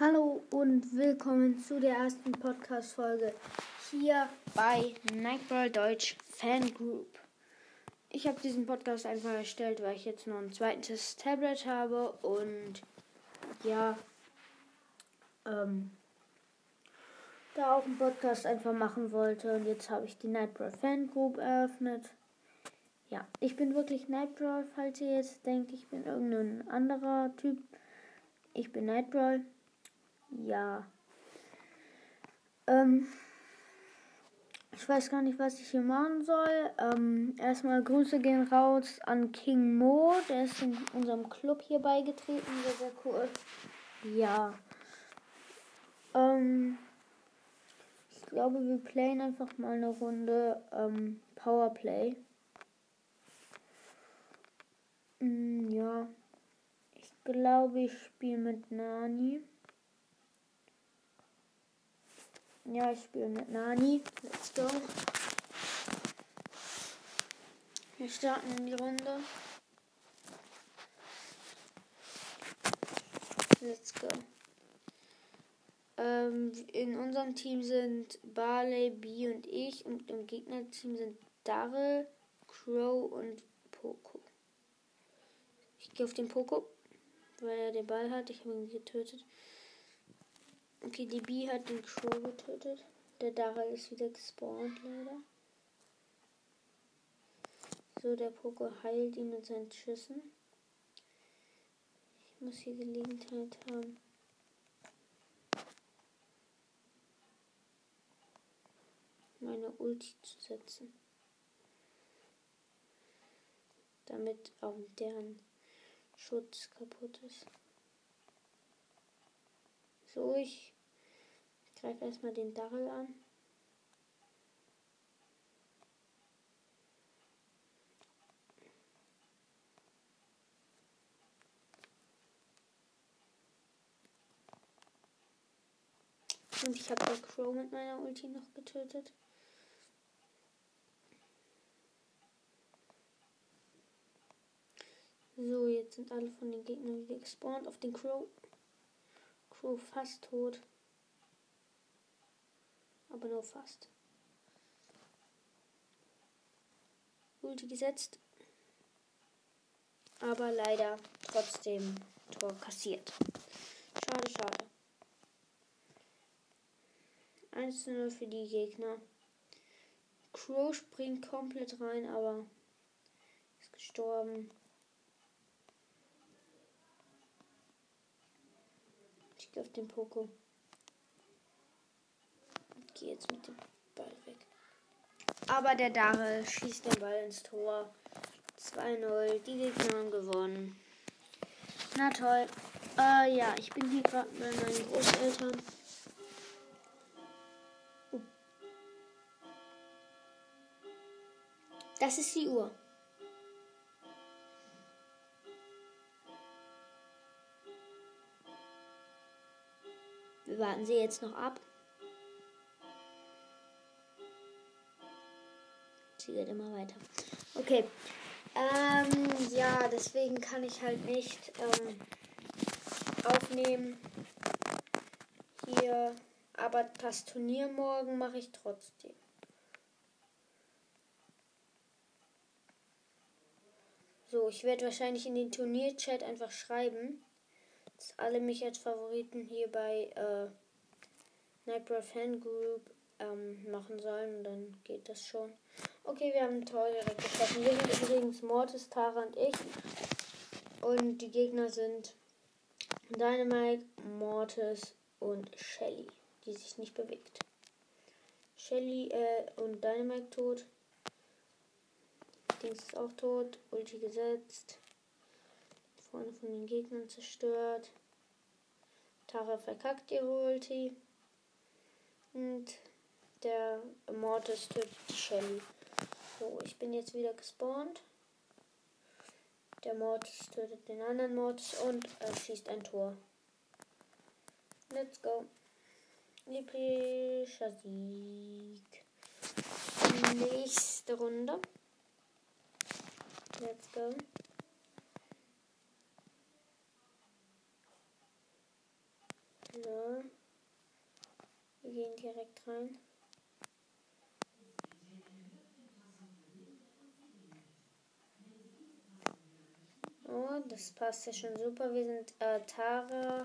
und willkommen zu der ersten Podcast-Folge hier bei Nightball Deutsch Fan Group. Ich habe diesen Podcast einfach erstellt, weil ich jetzt noch ein zweites Tablet habe und ja, ähm, da auch einen Podcast einfach machen wollte und jetzt habe ich die Nightball Fan Group eröffnet. Ja, ich bin wirklich Nightbrawl, falls ihr jetzt denkt, ich bin irgendein anderer Typ. Ich bin Nightbrawl. Ja. Ähm, ich weiß gar nicht, was ich hier machen soll. Ähm, erstmal Grüße gehen raus an King Mo. Der ist in unserem Club hier beigetreten. Sehr, sehr cool. Ja. Ähm, ich glaube, wir playen einfach mal eine Runde ähm, Powerplay. Mm, ja. Ich glaube, ich spiele mit Nani. Ja, ich spiele mit Nani. Let's go. Wir starten in die Runde. Let's go. Ähm, in unserem Team sind Barley, B und ich und im Gegnerteam sind Darrell, Crow und Poco. Ich gehe auf den Poco, weil er den Ball hat. Ich habe ihn getötet. Okay, die B hat den Crow getötet. Der Darrell ist wieder gespawnt, leider. So, der Poco heilt ihn mit seinen Schüssen. Ich muss hier Gelegenheit haben. meine Ulti zu setzen. Damit auch deren Schutz kaputt ist. So, ich greife erstmal den Darrell an. Und ich habe der Crow mit meiner Ulti noch getötet. So, jetzt sind alle von den Gegnern wieder gespawnt auf den Crow. Crow fast tot. Aber nur fast. Ulti gesetzt. Aber leider trotzdem Tor kassiert. Schade, schade. 1 zu 0 für die Gegner. Crow springt komplett rein, aber ist gestorben. Ich gehe auf den Poko. Gehe jetzt mit dem Ball weg. Aber der Dare schießt den Ball ins Tor. 2-0. Die Gegner haben gewonnen. Na toll. Äh, ja, ich bin hier gerade bei meinen Großeltern. Das ist die Uhr. Wir warten sie jetzt noch ab. Sie geht immer weiter. Okay. Ähm, ja, deswegen kann ich halt nicht ähm, aufnehmen. Hier. Aber das Turnier morgen mache ich trotzdem. So, ich werde wahrscheinlich in den Turnierchat einfach schreiben dass alle mich als Favoriten hier bei äh, Nightbra Fan Group ähm, machen sollen. Dann geht das schon. Okay, wir haben ein Tor direkt geschossen. Wir sind übrigens Mortis, Tara und ich. Und die Gegner sind Dynamite, Mortis und Shelly, die sich nicht bewegt. Shelly äh, und Dynamite tot. Dings ist auch tot. Ulti gesetzt vorne von den Gegnern zerstört. Tara verkackt ihre Ulti. Und der Mortis tötet Shelly. So, ich bin jetzt wieder gespawnt. Der Mortis tötet den anderen Mortis und er schießt ein Tor. Let's go. Epischer Sieg. Nächste Runde. Let's go. Wir gehen direkt rein. Oh, das passt ja schon super. Wir sind äh, Tara.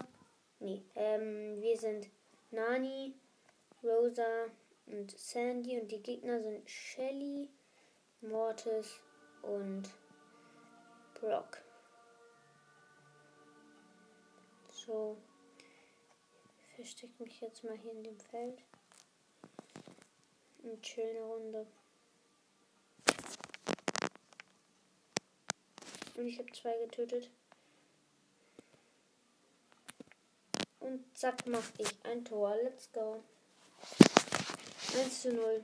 Nee, ähm, wir sind Nani, Rosa und Sandy und die Gegner sind Shelly, Mortis und Brock. So. Ich verstecke mich jetzt mal hier in dem Feld. Und eine Runde. Und ich habe zwei getötet. Und zack, mach ich ein Tor. Let's go. 1 zu 0.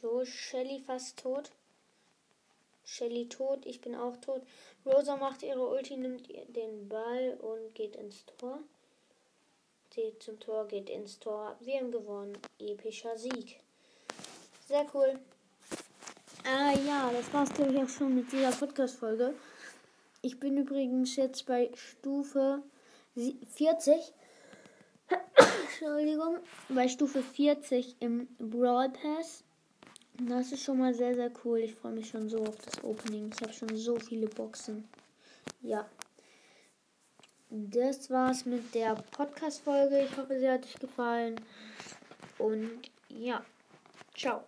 So, Shelly fast tot. Shelly tot, ich bin auch tot. Rosa macht ihre Ulti, nimmt den Ball und geht ins Tor. Sie zum Tor, geht ins Tor. Wir haben gewonnen. Epischer Sieg. Sehr cool. Äh, ja, das war's, glaube ich, auch schon mit dieser Podcast-Folge. Ich bin übrigens jetzt bei Stufe 40. Entschuldigung. Bei Stufe 40 im Brawl Pass. Das ist schon mal sehr, sehr cool. Ich freue mich schon so auf das Opening. Ich habe schon so viele Boxen. Ja. Das war's mit der Podcast-Folge. Ich hoffe, sie hat euch gefallen. Und ja. Ciao.